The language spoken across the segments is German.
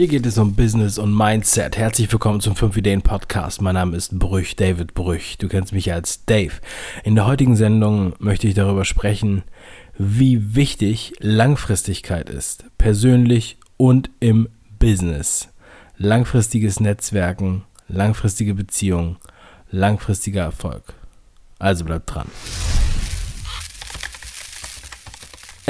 Hier geht es um Business und Mindset. Herzlich willkommen zum 5 Ideen Podcast. Mein Name ist Brüch, David Brüch. Du kennst mich als Dave. In der heutigen Sendung möchte ich darüber sprechen, wie wichtig Langfristigkeit ist, persönlich und im Business. Langfristiges Netzwerken, langfristige Beziehungen, langfristiger Erfolg. Also bleibt dran.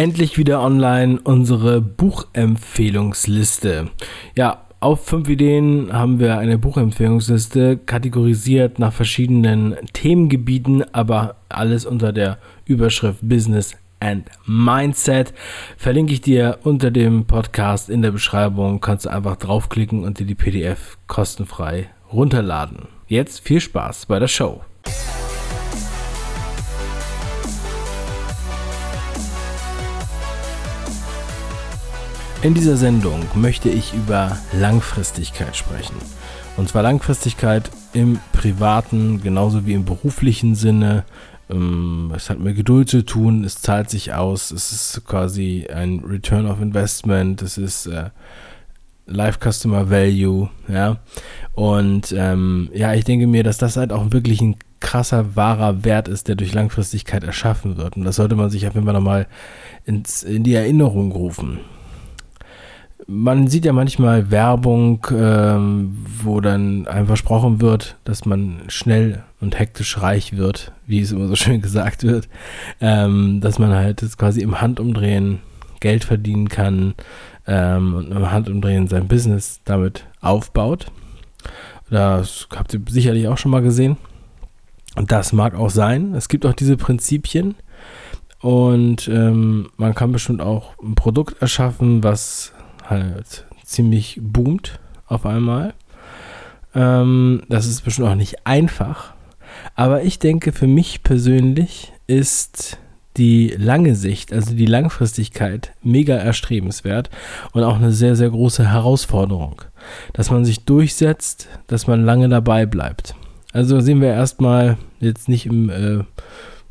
Endlich wieder online unsere Buchempfehlungsliste. Ja, auf fünf Ideen haben wir eine Buchempfehlungsliste kategorisiert nach verschiedenen Themengebieten, aber alles unter der Überschrift Business and Mindset. Verlinke ich dir unter dem Podcast in der Beschreibung. Kannst du einfach draufklicken und dir die PDF kostenfrei runterladen. Jetzt viel Spaß bei der Show. In dieser Sendung möchte ich über Langfristigkeit sprechen. Und zwar Langfristigkeit im privaten genauso wie im beruflichen Sinne. Ähm, es hat mit Geduld zu tun, es zahlt sich aus, es ist quasi ein Return of Investment, es ist äh, Live Customer Value, ja. Und ähm, ja, ich denke mir, dass das halt auch wirklich ein krasser, wahrer Wert ist, der durch Langfristigkeit erschaffen wird. Und das sollte man sich auf jeden Fall nochmal ins, in die Erinnerung rufen man sieht ja manchmal Werbung, ähm, wo dann einem versprochen wird, dass man schnell und hektisch reich wird, wie es immer so schön gesagt wird, ähm, dass man halt quasi im Handumdrehen Geld verdienen kann ähm, und im Handumdrehen sein Business damit aufbaut. Das habt ihr sicherlich auch schon mal gesehen. Und das mag auch sein. Es gibt auch diese Prinzipien. Und ähm, man kann bestimmt auch ein Produkt erschaffen, was halt ziemlich boomt auf einmal. Ähm, das ist bestimmt auch nicht einfach. Aber ich denke, für mich persönlich ist die lange Sicht, also die Langfristigkeit, mega erstrebenswert und auch eine sehr, sehr große Herausforderung. Dass man sich durchsetzt, dass man lange dabei bleibt. Also sehen wir erstmal jetzt nicht im, äh,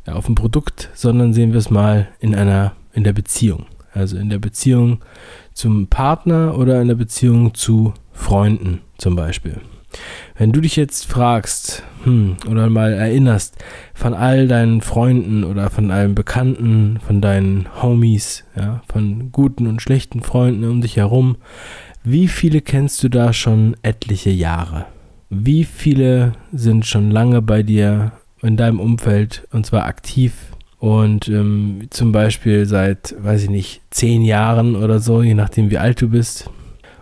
ja, auf dem Produkt, sondern sehen wir es mal in einer, in der Beziehung. Also in der Beziehung zum Partner oder in der Beziehung zu Freunden zum Beispiel. Wenn du dich jetzt fragst hm, oder mal erinnerst von all deinen Freunden oder von allen Bekannten, von deinen Homies, ja, von guten und schlechten Freunden um dich herum, wie viele kennst du da schon etliche Jahre? Wie viele sind schon lange bei dir in deinem Umfeld und zwar aktiv und ähm, zum Beispiel seit, weiß ich nicht, zehn Jahren oder so, je nachdem wie alt du bist,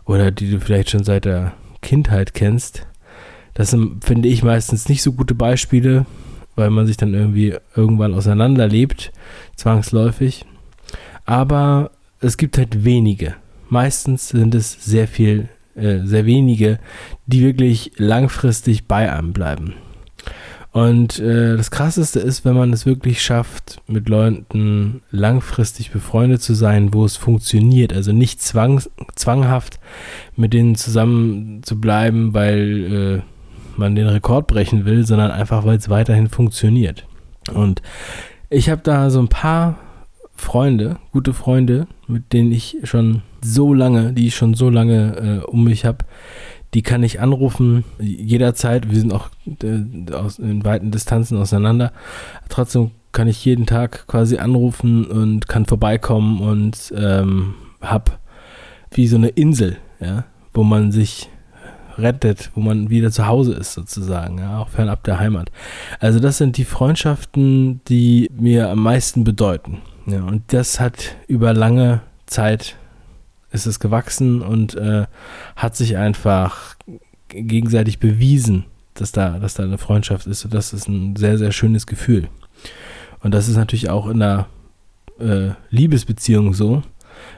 oder die du vielleicht schon seit der Kindheit kennst. Das sind, finde ich, meistens nicht so gute Beispiele, weil man sich dann irgendwie irgendwann auseinanderlebt, zwangsläufig. Aber es gibt halt wenige. Meistens sind es sehr viel, äh, sehr wenige, die wirklich langfristig bei einem bleiben. Und äh, das Krasseste ist, wenn man es wirklich schafft, mit Leuten langfristig befreundet zu sein, wo es funktioniert. Also nicht zwang, zwanghaft mit denen zusammen zu bleiben, weil äh, man den Rekord brechen will, sondern einfach, weil es weiterhin funktioniert. Und ich habe da so ein paar Freunde, gute Freunde, mit denen ich schon so lange, die ich schon so lange äh, um mich habe, die kann ich anrufen jederzeit. Wir sind auch äh, aus, in weiten Distanzen auseinander. Trotzdem kann ich jeden Tag quasi anrufen und kann vorbeikommen und ähm, hab wie so eine Insel, ja, wo man sich rettet, wo man wieder zu Hause ist sozusagen, ja, auch fernab der Heimat. Also das sind die Freundschaften, die mir am meisten bedeuten. Ja, und das hat über lange Zeit ist es gewachsen und äh, hat sich einfach gegenseitig bewiesen, dass da, dass da eine Freundschaft ist. Und das ist ein sehr, sehr schönes Gefühl. Und das ist natürlich auch in einer äh, Liebesbeziehung so,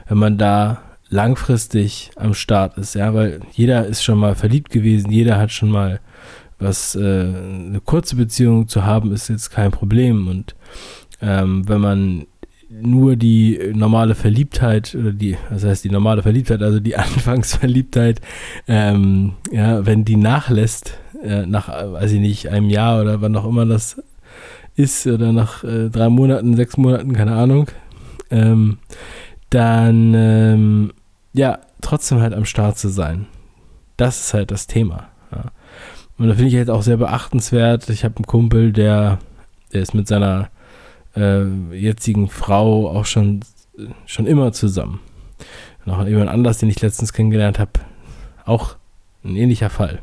wenn man da langfristig am Start ist, ja, weil jeder ist schon mal verliebt gewesen, jeder hat schon mal was, äh, eine kurze Beziehung zu haben, ist jetzt kein Problem. Und ähm, wenn man nur die normale Verliebtheit oder die, was heißt die normale Verliebtheit, also die Anfangsverliebtheit, ähm, ja, wenn die nachlässt, äh, nach, weiß ich nicht, einem Jahr oder wann auch immer das ist, oder nach äh, drei Monaten, sechs Monaten, keine Ahnung, ähm, dann, ähm, ja, trotzdem halt am Start zu sein. Das ist halt das Thema. Ja. Und da finde ich jetzt auch sehr beachtenswert. Ich habe einen Kumpel, der, der ist mit seiner äh, jetzigen Frau auch schon, schon immer zusammen. Noch jemand anders, den ich letztens kennengelernt habe, auch ein ähnlicher Fall.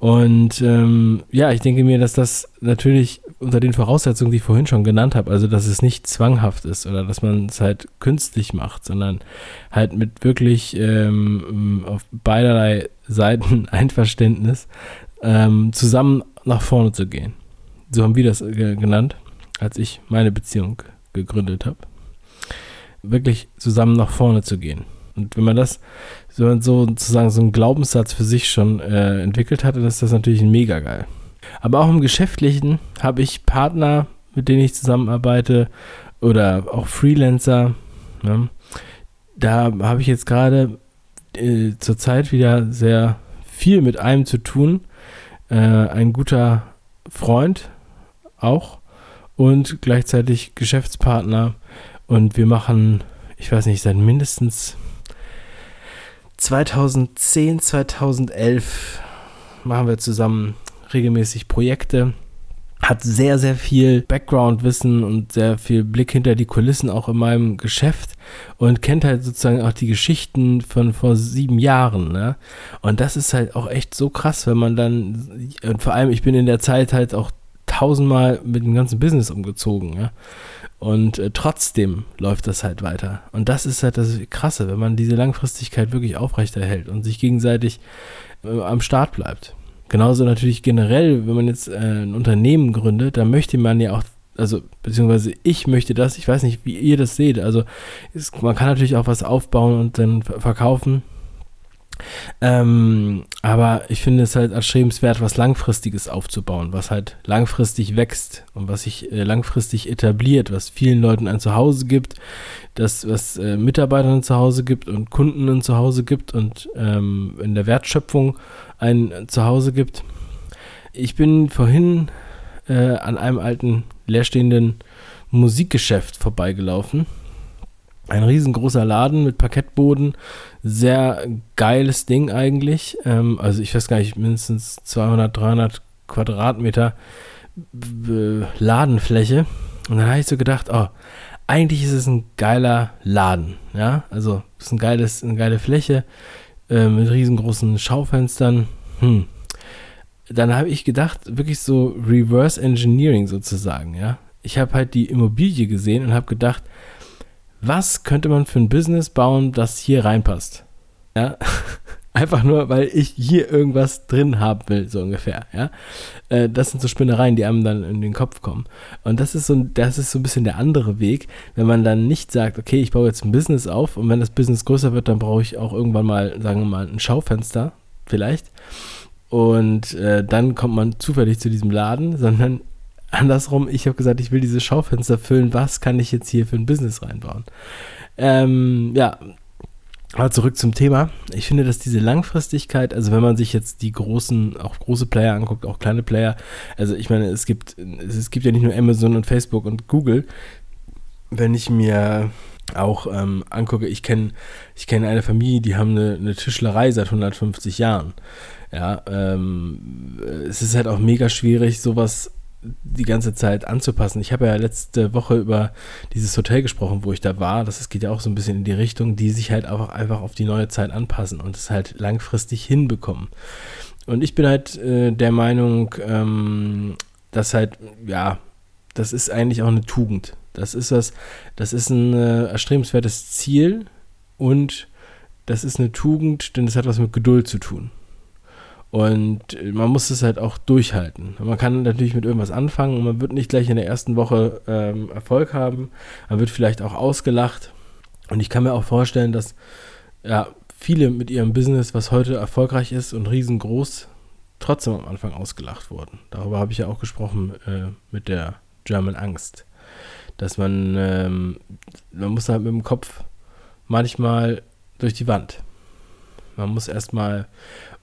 Und ähm, ja, ich denke mir, dass das natürlich unter den Voraussetzungen, die ich vorhin schon genannt habe, also dass es nicht zwanghaft ist oder dass man es halt künstlich macht, sondern halt mit wirklich ähm, auf beiderlei Seiten Einverständnis ähm, zusammen nach vorne zu gehen. So haben wir das genannt, als ich meine Beziehung gegründet habe. Wirklich zusammen nach vorne zu gehen. Und wenn man das wenn man so sozusagen so einen Glaubenssatz für sich schon äh, entwickelt hat, dann ist das natürlich mega geil. Aber auch im Geschäftlichen habe ich Partner, mit denen ich zusammenarbeite oder auch Freelancer. Ne? Da habe ich jetzt gerade äh, zurzeit wieder sehr viel mit einem zu tun. Äh, ein guter Freund auch und gleichzeitig Geschäftspartner. Und wir machen, ich weiß nicht, seit mindestens 2010, 2011 machen wir zusammen regelmäßig Projekte. Hat sehr, sehr viel Background-Wissen und sehr viel Blick hinter die Kulissen auch in meinem Geschäft und kennt halt sozusagen auch die Geschichten von vor sieben Jahren. Ne? Und das ist halt auch echt so krass, wenn man dann, und vor allem, ich bin in der Zeit halt auch tausendmal mit dem ganzen Business umgezogen. Ja? Und äh, trotzdem läuft das halt weiter. Und das ist halt das Krasse, wenn man diese Langfristigkeit wirklich aufrechterhält und sich gegenseitig äh, am Start bleibt. Genauso natürlich generell, wenn man jetzt äh, ein Unternehmen gründet, dann möchte man ja auch, also beziehungsweise ich möchte das, ich weiß nicht, wie ihr das seht. Also es, man kann natürlich auch was aufbauen und dann verkaufen. Ähm, aber ich finde es halt erstrebenswert, was Langfristiges aufzubauen, was halt langfristig wächst und was sich äh, langfristig etabliert, was vielen Leuten ein Zuhause gibt, das, was äh, Mitarbeitern ein Zuhause gibt und Kunden ein Zuhause gibt und ähm, in der Wertschöpfung ein Zuhause gibt. Ich bin vorhin äh, an einem alten leerstehenden Musikgeschäft vorbeigelaufen ein riesengroßer Laden mit Parkettboden. Sehr geiles Ding eigentlich. Ähm, also ich weiß gar nicht, mindestens 200, 300 Quadratmeter Ladenfläche. Und dann habe ich so gedacht, oh, eigentlich ist es ein geiler Laden. Ja, also es ist ein geiles, eine geile Fläche äh, mit riesengroßen Schaufenstern. Hm. Dann habe ich gedacht, wirklich so Reverse Engineering sozusagen. Ja, ich habe halt die Immobilie gesehen und habe gedacht, was könnte man für ein Business bauen, das hier reinpasst? Ja, einfach nur, weil ich hier irgendwas drin haben will, so ungefähr. Ja, äh, das sind so Spinnereien, die einem dann in den Kopf kommen. Und das ist so, das ist so ein bisschen der andere Weg, wenn man dann nicht sagt, okay, ich baue jetzt ein Business auf und wenn das Business größer wird, dann brauche ich auch irgendwann mal, sagen wir mal, ein Schaufenster, vielleicht. Und äh, dann kommt man zufällig zu diesem Laden, sondern andersrum, ich habe gesagt, ich will diese Schaufenster füllen. Was kann ich jetzt hier für ein Business reinbauen? Ähm, ja, aber zurück zum Thema. Ich finde, dass diese Langfristigkeit, also wenn man sich jetzt die großen, auch große Player anguckt, auch kleine Player, also ich meine, es gibt, es gibt ja nicht nur Amazon und Facebook und Google. Wenn ich mir auch ähm, angucke, ich kenne ich kenn eine Familie, die haben eine, eine Tischlerei seit 150 Jahren. Ja, ähm, es ist halt auch mega schwierig, sowas die ganze Zeit anzupassen. Ich habe ja letzte Woche über dieses Hotel gesprochen, wo ich da war. Das geht ja auch so ein bisschen in die Richtung, die sich halt auch einfach auf die neue Zeit anpassen und es halt langfristig hinbekommen. Und ich bin halt äh, der Meinung, ähm, dass halt, ja, das ist eigentlich auch eine Tugend. Das ist was, das ist ein äh, erstrebenswertes Ziel und das ist eine Tugend, denn es hat was mit Geduld zu tun. Und man muss es halt auch durchhalten. Man kann natürlich mit irgendwas anfangen und man wird nicht gleich in der ersten Woche ähm, Erfolg haben. Man wird vielleicht auch ausgelacht. Und ich kann mir auch vorstellen, dass ja, viele mit ihrem Business, was heute erfolgreich ist und riesengroß, trotzdem am Anfang ausgelacht wurden. Darüber habe ich ja auch gesprochen äh, mit der German Angst. Dass man, ähm, man muss halt mit dem Kopf manchmal durch die Wand. Man muss erstmal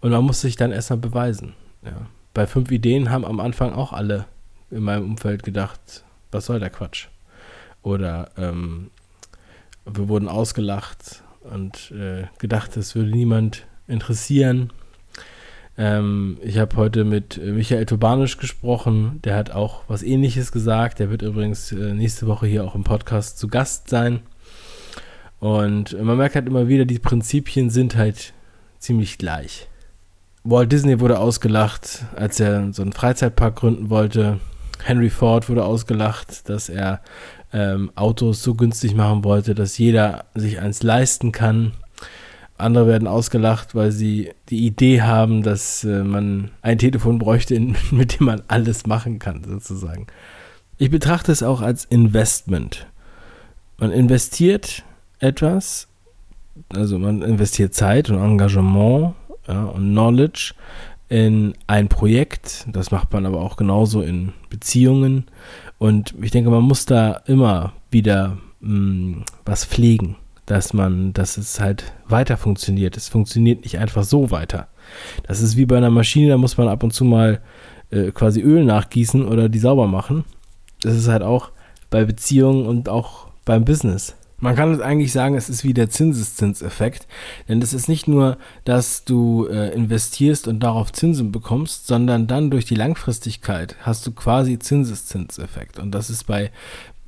und man muss sich dann erstmal beweisen. Ja. Bei fünf Ideen haben am Anfang auch alle in meinem Umfeld gedacht, was soll der Quatsch? Oder ähm, wir wurden ausgelacht und äh, gedacht, das würde niemand interessieren. Ähm, ich habe heute mit Michael Tobanisch gesprochen, der hat auch was ähnliches gesagt. Der wird übrigens äh, nächste Woche hier auch im Podcast zu Gast sein. Und man merkt halt immer wieder, die Prinzipien sind halt ziemlich gleich. Walt Disney wurde ausgelacht, als er so einen Freizeitpark gründen wollte. Henry Ford wurde ausgelacht, dass er ähm, Autos so günstig machen wollte, dass jeder sich eins leisten kann. Andere werden ausgelacht, weil sie die Idee haben, dass äh, man ein Telefon bräuchte, mit dem man alles machen kann, sozusagen. Ich betrachte es auch als Investment. Man investiert etwas, also man investiert Zeit und Engagement ja, und Knowledge in ein Projekt. Das macht man aber auch genauso in Beziehungen. Und ich denke, man muss da immer wieder mh, mm, was pflegen, dass man, dass es halt weiter funktioniert. Es funktioniert nicht einfach so weiter. Das ist wie bei einer Maschine, da muss man ab und zu mal äh, quasi Öl nachgießen oder die sauber machen. Das ist halt auch bei Beziehungen und auch beim Business. Man kann eigentlich sagen, es ist wie der Zinseszinseffekt, denn es ist nicht nur, dass du äh, investierst und darauf Zinsen bekommst, sondern dann durch die Langfristigkeit hast du quasi Zinseszinseffekt und das ist bei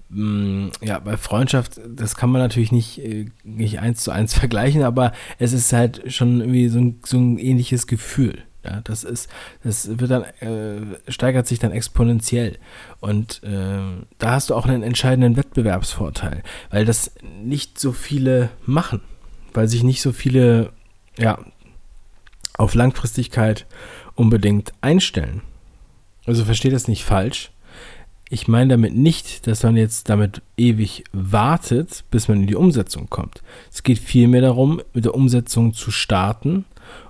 mh, mm, ja, bei Freundschaft, das kann man natürlich nicht, äh, nicht eins zu eins vergleichen, aber es ist halt schon irgendwie so ein, so ein ähnliches Gefühl. Ja, das ist, das wird dann, äh, steigert sich dann exponentiell. Und äh, da hast du auch einen entscheidenden Wettbewerbsvorteil, weil das nicht so viele machen, weil sich nicht so viele, ja, auf Langfristigkeit unbedingt einstellen. Also versteht das nicht falsch. Ich meine damit nicht, dass man jetzt damit ewig wartet, bis man in die Umsetzung kommt. Es geht vielmehr darum, mit der Umsetzung zu starten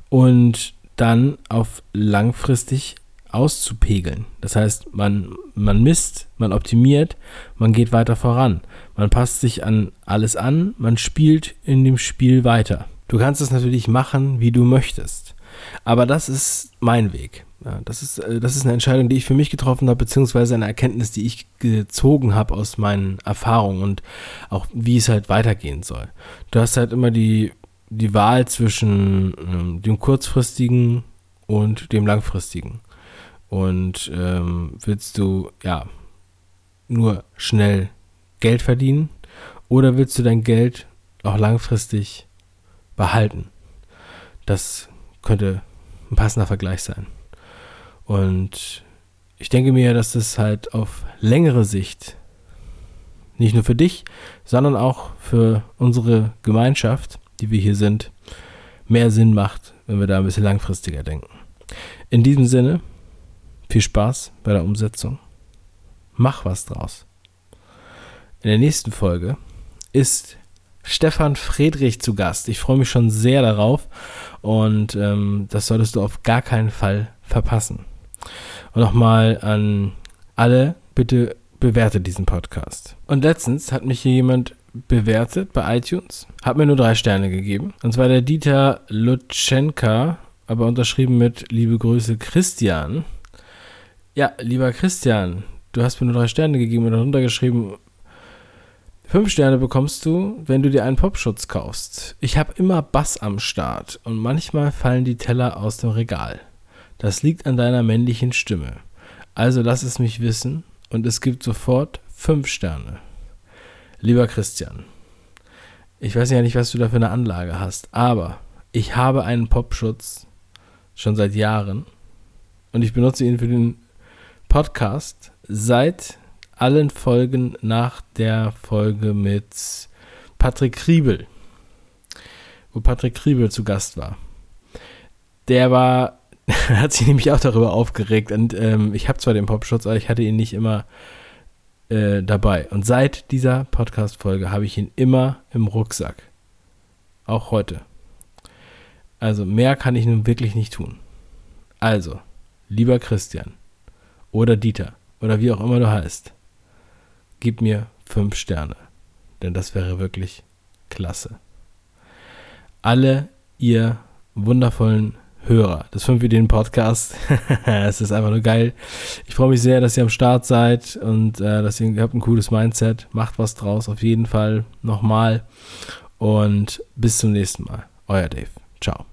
und dann auf langfristig auszupegeln. Das heißt, man, man misst, man optimiert, man geht weiter voran. Man passt sich an alles an, man spielt in dem Spiel weiter. Du kannst es natürlich machen, wie du möchtest. Aber das ist mein Weg. Ja, das, ist, äh, das ist eine Entscheidung, die ich für mich getroffen habe, beziehungsweise eine Erkenntnis, die ich gezogen habe aus meinen Erfahrungen und auch wie es halt weitergehen soll. Du hast halt immer die die Wahl zwischen ähm, dem kurzfristigen und dem langfristigen. Und ähm, willst du ja nur schnell Geld verdienen oder willst du dein Geld auch langfristig behalten? Das könnte ein passender Vergleich sein. Und ich denke mir, dass das halt auf längere Sicht nicht nur für dich, sondern auch für unsere Gemeinschaft die wir hier sind, mehr Sinn macht, wenn wir da ein bisschen langfristiger denken. In diesem Sinne, viel Spaß bei der Umsetzung. Mach was draus. In der nächsten Folge ist Stefan Friedrich zu Gast. Ich freue mich schon sehr darauf und ähm, das solltest du auf gar keinen Fall verpassen. Und nochmal an alle, bitte bewerte diesen Podcast. Und letztens hat mich hier jemand bewertet bei iTunes. Hat mir nur drei Sterne gegeben. Und zwar der Dieter Lutschenka, aber unterschrieben mit Liebe Grüße Christian. Ja, lieber Christian, du hast mir nur drei Sterne gegeben und darunter geschrieben, Fünf Sterne bekommst du, wenn du dir einen Popschutz kaufst. Ich habe immer Bass am Start und manchmal fallen die Teller aus dem Regal. Das liegt an deiner männlichen Stimme. Also lass es mich wissen und es gibt sofort fünf Sterne. Lieber Christian, ich weiß ja nicht, was du da für eine Anlage hast, aber ich habe einen Popschutz schon seit Jahren und ich benutze ihn für den Podcast seit allen Folgen nach der Folge mit Patrick Kriebel, wo Patrick Kriebel zu Gast war. Der war, hat sich nämlich auch darüber aufgeregt und ähm, ich habe zwar den Popschutz, aber ich hatte ihn nicht immer äh, dabei. Und seit dieser Podcast-Folge habe ich ihn immer im Rucksack. Auch heute. Also mehr kann ich nun wirklich nicht tun. Also, lieber Christian oder Dieter oder wie auch immer du heißt, gib mir fünf Sterne. Denn das wäre wirklich klasse. Alle ihr wundervollen Hörer des 5 Ideen Podcast. es ist einfach nur geil. Ich freue mich sehr, dass ihr am Start seid und äh, dass ihr, ihr habt ein cooles Mindset. Macht was draus, auf jeden Fall nochmal. Und bis zum nächsten Mal. Euer Dave. Ciao.